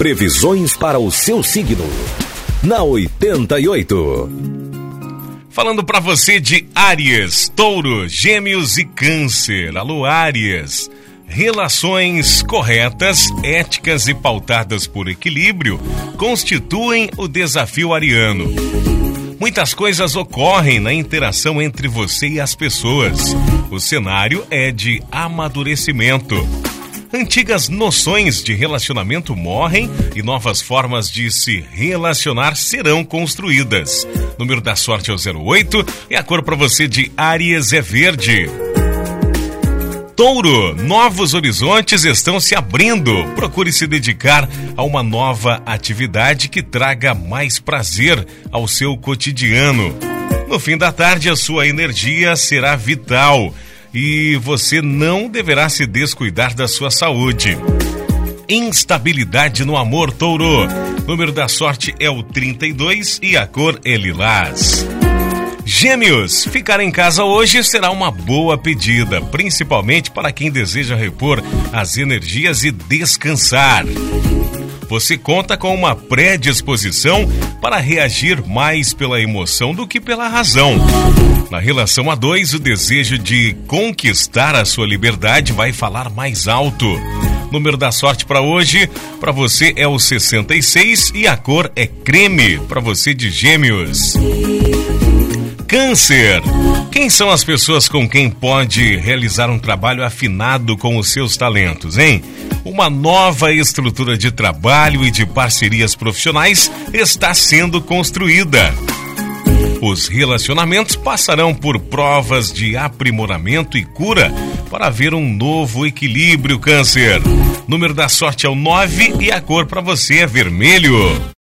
Previsões para o seu signo. Na 88. Falando para você de Áries, Touro, Gêmeos e Câncer. Alô, Áries. Relações corretas, éticas e pautadas por equilíbrio constituem o desafio ariano. Muitas coisas ocorrem na interação entre você e as pessoas. O cenário é de amadurecimento. Antigas noções de relacionamento morrem e novas formas de se relacionar serão construídas. Número da sorte é o 08 e a cor para você de Áries é verde. Touro, novos horizontes estão se abrindo. Procure se dedicar a uma nova atividade que traga mais prazer ao seu cotidiano. No fim da tarde, a sua energia será vital e você não deverá se descuidar da sua saúde. Instabilidade no amor, touro. Número da sorte é o 32 e a cor é lilás. Gêmeos, ficar em casa hoje será uma boa pedida, principalmente para quem deseja repor as energias e descansar. Você conta com uma predisposição para reagir mais pela emoção do que pela razão. Na relação a dois, o desejo de conquistar a sua liberdade vai falar mais alto. Número da sorte para hoje, para você é o 66 e a cor é creme, para você de Gêmeos. Câncer. Quem são as pessoas com quem pode realizar um trabalho afinado com os seus talentos, hein? Uma nova estrutura de trabalho e de parcerias profissionais está sendo construída. Os relacionamentos passarão por provas de aprimoramento e cura para haver um novo equilíbrio, Câncer. Número da sorte é o 9 e a cor para você é vermelho.